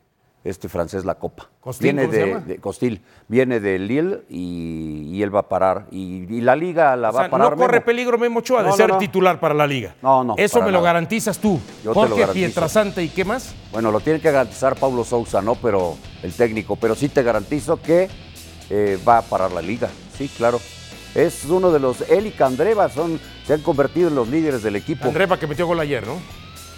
este francés la copa. ¿Costil, viene cómo se de, llama? de- Costil, viene de Lille y, y él va a parar. Y, y la liga la O va sea, a parar. no corre Memo. peligro Memo Ochoa de No, no, ser no. titular para la liga. No, no, Eso para me lo nada. garantizas tú. Yo te lo Jorge garantizo. Pietrasanta y qué más. Bueno, lo tiene que garantizar Pablo Sousa, ¿no? Pero el técnico. Pero sí te garantizo que eh, va a parar la liga. Sí, claro. Es uno de los. Él y Candreva son, se han convertido en los líderes del equipo. Andrepa que metió gol ayer, ¿no?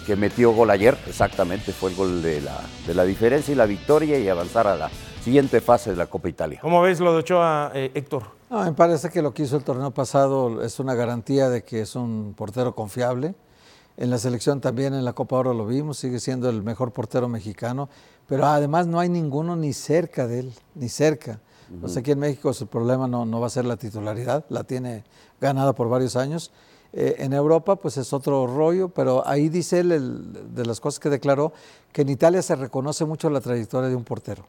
que metió gol ayer, exactamente, fue el gol de la, de la diferencia y la victoria y avanzar a la siguiente fase de la Copa Italia. ¿Cómo ves lo de Ochoa, eh, Héctor? No, me parece que lo que hizo el torneo pasado es una garantía de que es un portero confiable. En la selección también, en la Copa Oro lo vimos, sigue siendo el mejor portero mexicano, pero además no hay ninguno ni cerca de él, ni cerca. O sea, aquí en México su problema no, no va a ser la titularidad, la tiene ganada por varios años. Eh, en Europa, pues es otro rollo, pero ahí dice él, el- de las cosas que declaró, que en Italia se reconoce mucho la trayectoria de un portero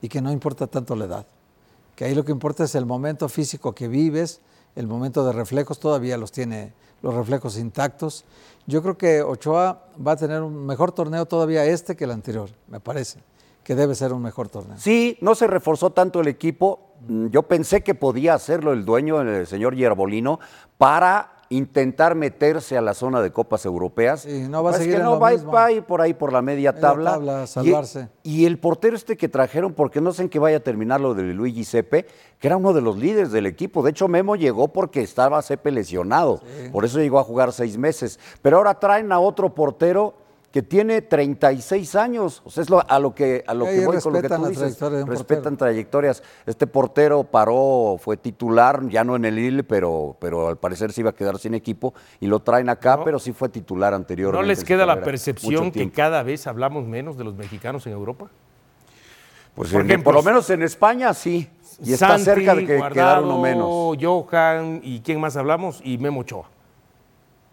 y que no importa tanto la edad que ahí lo que importa es el momento físico que vives, el momento de reflejos, todavía los tiene los reflejos intactos. Yo creo que Ochoa va a tener un mejor torneo todavía este que el anterior, me parece, que debe ser un mejor torneo. Sí, no se reforzó tanto el equipo. Mm, Yo pensé que podía hacerlo el dueño, el señor Yerbolino, para intentar meterse a la zona de copas europeas. Sí, no va a seguir que en no lo va, mismo. va a ir por ahí por la media tabla. salvarse. Y, el portero este que trajeron, porque no sé en qué vaya a terminar lo de Luigi Cepe, que era uno de los líderes del equipo. De hecho, Memo llegó porque estaba Cepe lesionado. Por eso llegó a jugar seis meses. Pero ahora traen a otro portero que tiene 36 años. O sea, es lo- a lo que, a lo que voy con lo que respetan tú dices. trayectoria Respetan portero. trayectorias. Este portero paró, fue titular, ya no en el Lille, pero, pero al parecer se iba a quedar sin equipo y lo traen acá, pero sí fue titular ¿No anteriormente. les en su queda la percepción que cada vez hablamos menos de los mexicanos en Europa? Pues por en- ejemplo, por lo menos en España sí. Y está cerca de que quedar uno Guardado, menos. Johan y quién más hablamos y Memo Ochoa.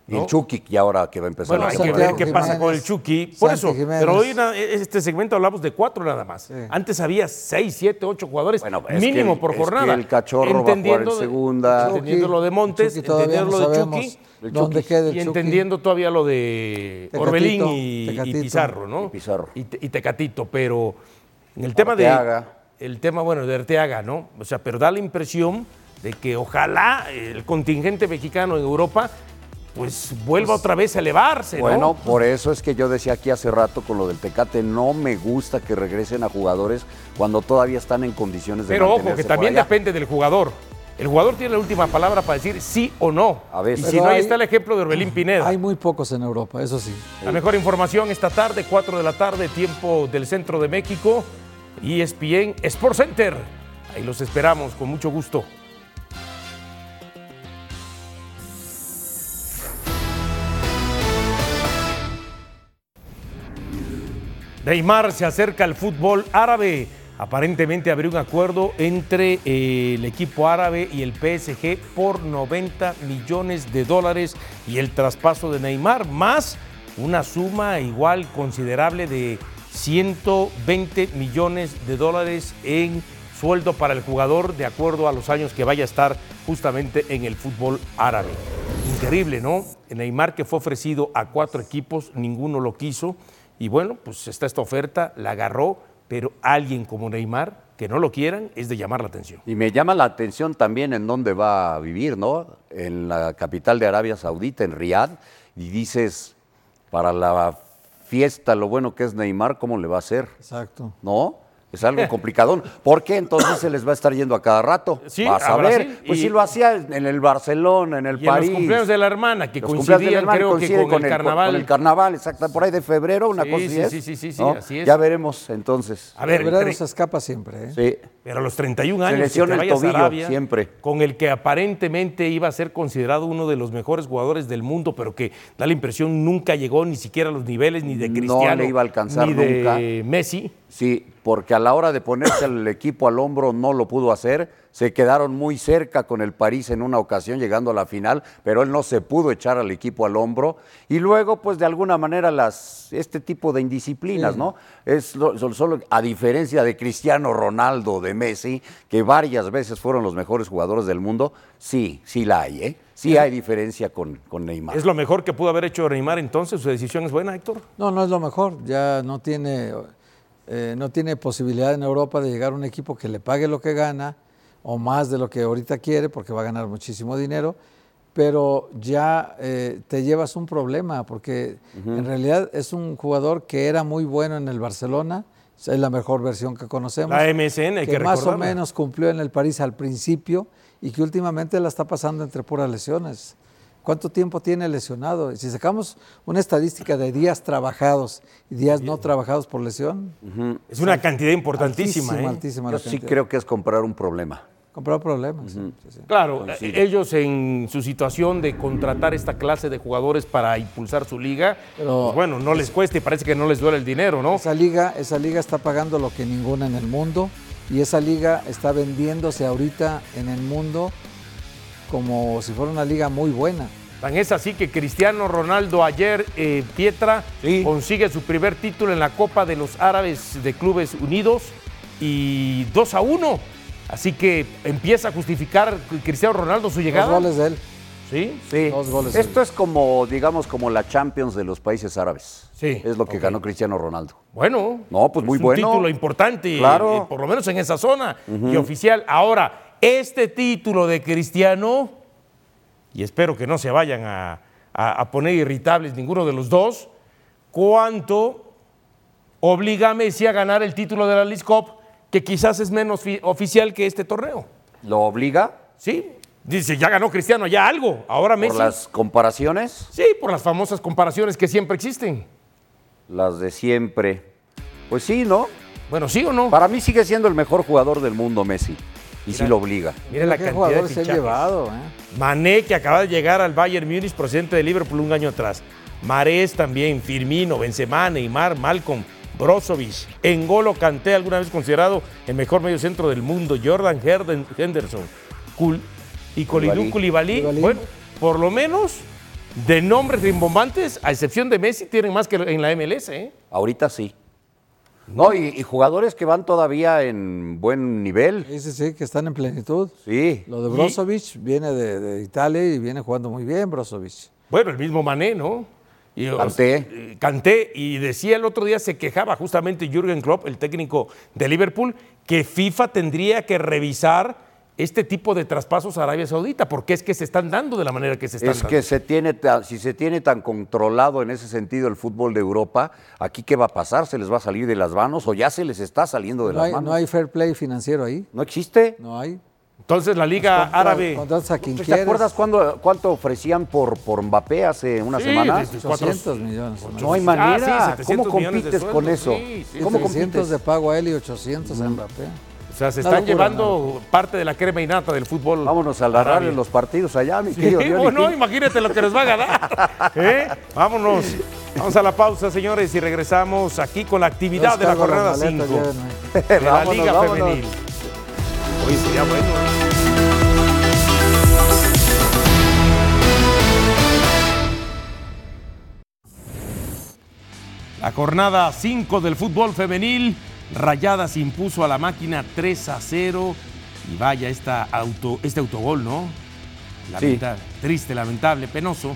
Y ¿no? el Chucky, y ahora que va a empezar Bueno, a hay que ver qué pasa con el Chucky. Por Santi eso, Jiménez. pero hoy na- este segmento hablamos de cuatro nada más. Antes había seis, siete, ocho jugadores Bueno, es mínimo que- por es que jornada. el Cachorro va a jugar en Entendiendo de- segunda. Entendiendo lo de Montes, entendiendo no lo de Chucky. dónde queda el Y Chucky. entendiendo todavía lo de Tecatito, Orbelín y. Pizarro, ¿no? Y Pizarro. Y, Te- y Tecatito, pero en el tema Arteaga. de. El tema, bueno, de Arteaga, ¿no? O sea, pero da la impresión de que ojalá el contingente mexicano en Europa pues vuelva otra vez a elevarse, ¿no? Bueno, por eso es que yo decía aquí hace rato con lo del Tecate, no me gusta que regresen a jugadores cuando todavía están en condiciones de Pero ojo, que también depende del jugador. El jugador tiene la última palabra para decir sí o no. A veces. Y si Pero no, ahí hay- está el ejemplo de Orbelín Pineda. Hay muy pocos en Europa, eso sí. La mejor información esta tarde, 4 de la tarde, tiempo del centro de México, E ESPN Sports Center. Ahí los esperamos con mucho gusto. Neymar se acerca al fútbol árabe. Aparentemente habría un acuerdo entre eh, el equipo árabe y el PSG por 90 millones de dólares y el traspaso de Neymar, más una suma igual considerable de 120 millones de dólares en sueldo para el jugador de acuerdo a los años que vaya a estar justamente en el fútbol árabe. Increíble, ¿no? Neymar que fue ofrecido a cuatro equipos, ninguno lo quiso. Y bueno, pues está esta oferta, la agarró, pero alguien como Neymar, que no lo quieran, es de llamar la atención. Y me llama la atención también en dónde va a vivir, ¿no? En la capital de Arabia Saudita, en Riyadh, y dices, para la fiesta, lo bueno que es Neymar, ¿cómo le va a hacer? Exacto. ¿No? Es algo complicadón. Porque entonces se les va a estar yendo a cada rato. Sí, Vas a a ver. Brasil. Pues Y- si lo hacía en el Barcelona, en el Y París. en los cumpleaños de la hermana, que Los cumpleaños de la coincidían, hermana creo que con, el carnaval. Con el carnaval, exacto. Por ahí de febrero, una Sí, cosa sí, así sí, es, sí, sí, sí, ¿no? así es. Ya veremos entonces. A ver, Febrero se escapa siempre. ¿eh? Sí. Pero a los 31 años, Se lesiona que te el tobillo Arabia, siempre. con el que aparentemente iba a ser considerado uno de los mejores jugadores del mundo, pero que da la impresión nunca llegó ni siquiera a los niveles ni de No Cristiano, le iba a alcanzar ni de nunca. Messi. Sí, porque a la hora de ponerse el equipo al hombro no lo pudo hacer. Se quedaron muy cerca con el París en una ocasión llegando a la final, pero él no se pudo echar al equipo al hombro. Y luego, pues de alguna manera, las, este tipo de indisciplinas, ¿no? Es lo- solo, solo- a diferencia de Cristiano Ronaldo, de Messi, que varias veces fueron los mejores jugadores del mundo, sí, sí la hay, ¿eh? Sí hay diferencia con, con Neymar. Es lo mejor que pudo haber hecho Neymar entonces. ¿Su decisión es buena, Héctor? No, no es lo mejor. Ya no tiene, eh, no tiene posibilidad en Europa de llegar a un equipo que le pague lo que gana o más de lo que ahorita quiere, porque va a ganar muchísimo dinero. Pero ya eh, te llevas un problema, porque en realidad es un jugador que era muy bueno en el Barcelona, es la mejor versión que conocemos. La MSN, hay que más o menos cumplió en el París al principio y que últimamente la está pasando entre puras lesiones. ¿Cuánto tiempo tiene lesionado? Si sacamos una estadística de días trabajados y días no trabajados por lesión, Es una cantidad importantísima. altísima, ¿eh? altísima Yo la sí cantidad. creo que es comprar un problema. Comprar problemas. sí, sí, sí. Claro, eh, ellos en su situación de contratar esta clase de jugadores para impulsar su liga, Pero- pues bueno, no les cuesta y parece que no les duele el dinero, ¿no? Esa liga, esa liga está pagando lo que ninguna en el mundo y esa liga está vendiéndose ahorita en el mundo como si fuera una liga muy buena. Tan es así que Cristiano Ronaldo ayer, eh, Pietra, consigue su primer título en la Copa de los Árabes de Clubes Unidos y 2 a 1. Así que empieza a justificar Cristiano Ronaldo su Dos llegada. goles de él. Sí, Sí. Dos goles. Esto es como, digamos, como la Champions de los países árabes. Sí, Es lo que ganó Cristiano Ronaldo. Bueno. No, pues muy es un bueno. título importante, Claro. eh, por lo menos en esa zona y oficial. Ahora, este título de Cristiano, y espero que no se vayan a, a- a poner irritables ninguno de los dos, ¿cuánto obliga a Messi a ganar el título de la League Cup, que quizás es menos fi- oficial que este torneo? ¿Lo obliga ¿Sí? Dice, ya ganó Cristiano, ya algo. Ahora Messi. por las comparaciones? Sí, por las famosas comparaciones que siempre existen. Las de siempre. Pues sí, ¿no? Bueno, ¿sí o no? Para mí sigue siendo el mejor jugador del mundo, Messi. Y sí lo obliga. Mira la ¿Qué cantidad de jugadores se han fichajes. llevado? eh? Mané, que acaba de llegar al Bayern Múnich, procedente de Liverpool un año atrás. Marés también, Firmino, Benzema, Neymar, Malcolm, Brozovic, Engolo Kanté, alguna vez considerado el mejor medio centro del mundo, Jordan Herden- Henderson, Kul- y Colidú. Koulibaly. Bueno, por lo menos de nombres rimbombantes, a excepción de Messi, tienen más que en la MLS. ¿eh? Ahorita sí. No, y, y jugadores que van todavía en buen nivel. Sí, sí, sí, que están en plenitud. Sí. Lo de Brozovic viene de, de Italia y viene jugando muy bien Brozovic. Bueno, el mismo Mané, ¿no? Y, o- Kanté. eh, Kanté, y decía el otro día, se quejaba justamente Jürgen Klopp, el técnico de Liverpool, que FIFA tendría que revisar este tipo de traspasos a Arabia Saudita, porque es que se están dando de la manera que se están Es dando. que se tiene, si se tiene tan controlado en ese sentido el fútbol de Europa, aquí qué va a pasar, se les va a salir de las manos o ya se les está saliendo de No las hay, manos. no hay fair play financiero ahí. ¿No existe? No hay. Entonces la Liga Contra- Árabe... Contratas a quien ¿Te quieres. acuerdas cuándo- cuánto ofrecían por, por Mbappé hace una Sí, semana? desde cuatro- 800 millones. No hay Ah, manera. sí, 700 ¿Cómo compites con eso? sí, sí, ¿Cómo 700 compites? de pago a él y 800 a Mbappé. O sea, se están locura, llevando parte de la crema innata del fútbol. Vámonos a narrar árabe. en los partidos allá, mi Sí, querido bueno, imagínate lo que nos va a ganar. ¿eh? Vámonos. Vamos a la pausa, señores, y regresamos aquí con la actividad de la jornada las maletas, 5 llévenme. de la Vámonos, Liga vámonos. Femenil. Oye, sería bueno. La jornada 5 del fútbol femenil. Rayadas impuso a la máquina 3 a 0. Y vaya esta auto, este autogol, ¿no? Lamenta- Triste, lamentable, penoso.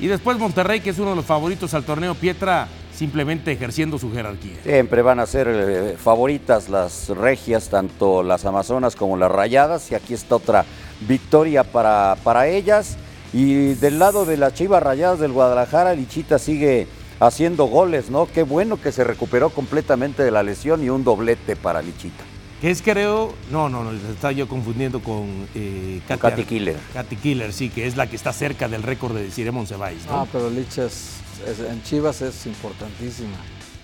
Y después Monterrey, que es uno de los favoritos al torneo Pietra, simplemente ejerciendo su jerarquía. Siempre van a ser eh, favoritas las regias, tanto las amazonas como las rayadas, y aquí está otra victoria para, para ellas. Y del lado de las chivas rayadas del Guadalajara, Lichita sigue haciendo goles, ¿no? Qué bueno que se recuperó completamente de la lesión y un doblete para Lichita. Que es, creo, no, no, no, estaba yo confundiendo con eh, Katia- Katy Killer. Katy Killer, sí, que es la que está cerca del récord de Cire Monsiváis, ¿no? No, pero Licha es- es- en Chivas es importantísima.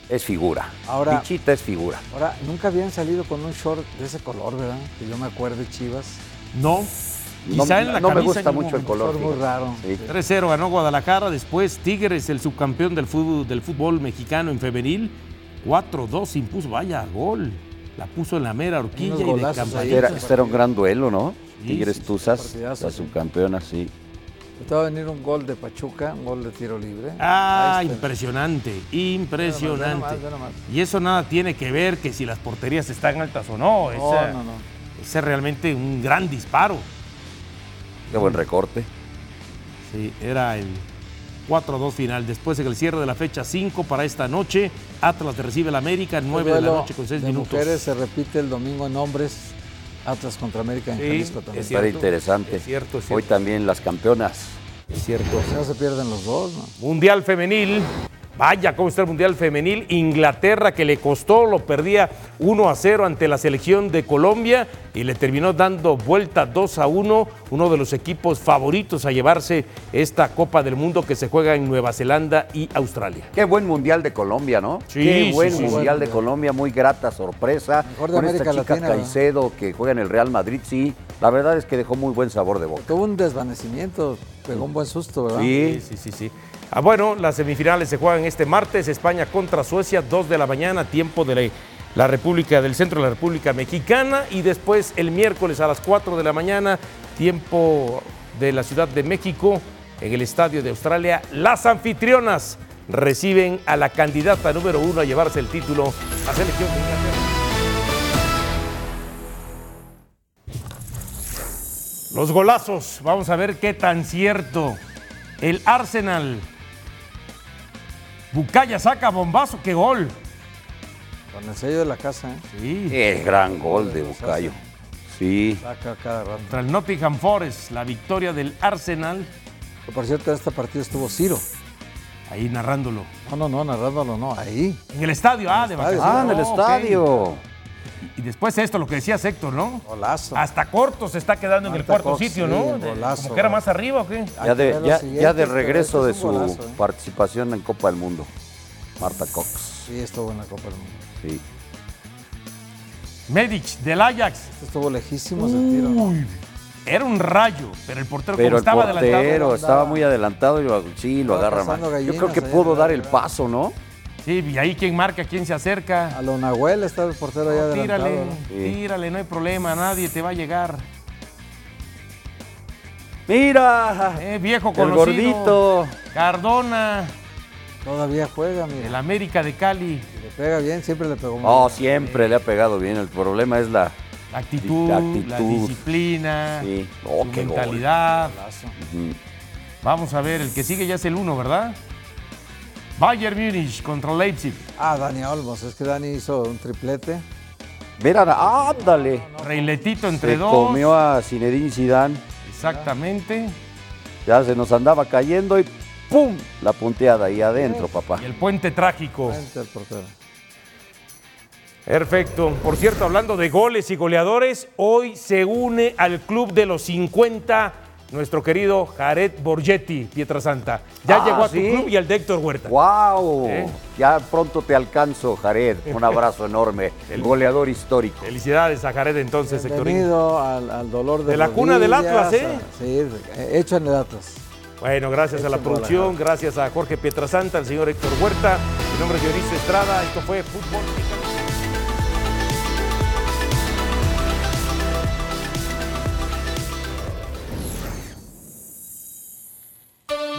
Es figura. Ahora- Lichita es figura. Ahora, nunca habían salido con un short de ese color, ¿verdad? Que yo me acuerde, Chivas. No, No, quizá en la no me camisa gusta mucho el color. Muy raro. Sí. 3-0 ganó Guadalajara, después Tigres, el subcampeón del fútbol, del fútbol mexicano en femenil, 4-2 impuso, vaya gol, la puso en la mera horquilla y de campanita. Este era un gran duelo, ¿no? Sí, Tigres Tuzas, la subcampeona, sí. Te va a venir un gol de Pachuca, un gol de tiro libre. Ah, impresionante, impresionante. Y eso nada tiene que ver que si las porterías están altas o no. No, esa- no, no. ese es realmente un gran disparo. Qué buen recorte. Sí, era el 4-2 final. Después en el cierre de la fecha 5 para esta noche, Atlas recibe la América, 9 El de la noche con 6 de minutos. mujeres se repite el domingo en hombres. Atlas contra América en Sí, Jalisco también. es cierto, interesante. es cierto, es Hoy cierto. también las campeonas. Es cierto. No se pierden los dos, ¿no? Mundial femenil. Vaya cómo está el Mundial femenil. Inglaterra que le costó, lo perdía 1 a 0 ante la selección de Colombia y le terminó dando vuelta 2 a 1. Uno de los equipos favoritos a llevarse esta Copa del Mundo que se juega en Nueva Zelanda y Australia. Qué buen mundial de Colombia, ¿no? Sí, Qué sí, buen sí. mundial de. Colombia, muy grata sorpresa. Mejor de Con América esta chica. Caicedo que juega en el Real Madrid, sí. La verdad es que dejó muy buen sabor de boca. Tuvo un desvanecimiento, pegó un buen susto, ¿verdad? Sí, Sí, sí, sí. Ah, bueno, las semifinales se juegan este martes, España contra Suecia, 2 de la mañana, tiempo de la, la República del Centro de la República Mexicana, y después el miércoles a las 4 de la mañana, tiempo de la Ciudad de México, en el Estadio de Australia, las anfitrionas reciben a la candidata número uno a llevarse el título, a selección de Inglaterra. Los golazos, vamos a ver qué tan cierto. El Arsenal. Bucaya saca bombazo, qué gol. Con el sello de la casa, ¿eh? Sí. Qué gran gol de Bucayo. Sí. Saca cada rato. Contra el Nottingham Forest, la victoria del Arsenal. Por cierto, en este partido estuvo Ciro. Ahí narrándolo. No, no, no, narrándolo, no, ahí. En el estadio, ah, de estadio. Ah, en el Oh, estadio. Y después esto, lo que decía Héctor, ¿no? Golazo. Hasta corto se está quedando en el cuarto Cox, sitio, sí, ¿no? golazo, como que era más arriba, ¿o qué? Ya de, ya, ya regreso de su golazo, ¿eh? participación en Copa del Mundo. Marta Cox. Sí, estuvo en la Copa del Mundo. Sí. Medic del Ajax. Este estuvo lejísimo ese tiro. Uy, era un rayo, pero el portero como Pero el estaba portero adelantado. estaba muy adelantado y lo, sí, lo agarra mal. Yo creo que pudo dar el paso, ¿no? Sí, y ahí quién marca, quién se acerca. A lo Nahuel está el portero. Tírale, ¿no? Sí. tírale, no hay problema, nadie te va a llegar. Mira, Eh, viejo el conocido. gordito. Cardona, Todavía juega, el mira. América de Cali. Le pega bien, siempre le pegó Oh, bien. siempre le ha pegado bien. El problema es la. La actitud, La la, actitud. disciplina, Sí. Oh, su qué gol. mentalidad. Vamos a ver, el que sigue ya es el uno, ¿verdad? Bayern Múnich contra Leipzig. Ah, Dani Olmos, es que Dani hizo un triplete. Mira, ándale. Reiletito entre Se dos. comió a Zinedine Zidane. Exactamente. Ya se nos andaba cayendo y ¡pum! La punteada ahí adentro, papá. Y el puente trágico. Frente al portero. Perfecto. Por cierto, hablando de goles y goleadores, hoy se une al club de los 50 nuestro querido Jared Borgetti, Pietrasanta. Ya Ah, llegó a ¿sí? tu club y al de Héctor Huerta. ¡Wow! ¿Eh? Ya pronto te alcanzo, Jared. Un abrazo enorme. El goleador histórico. Felicidades a Jared entonces, Héctorín. Bienvenido al, al dolor de De la cuna del Atlas, ¿eh? a- Sí, hecho en el Atlas. Bueno, gracias a la producción, gracias a Jorge Pietrasanta, al señor Héctor Huerta. Mi nombre es Dionisio Estrada. Esto fue Fútbol Picante.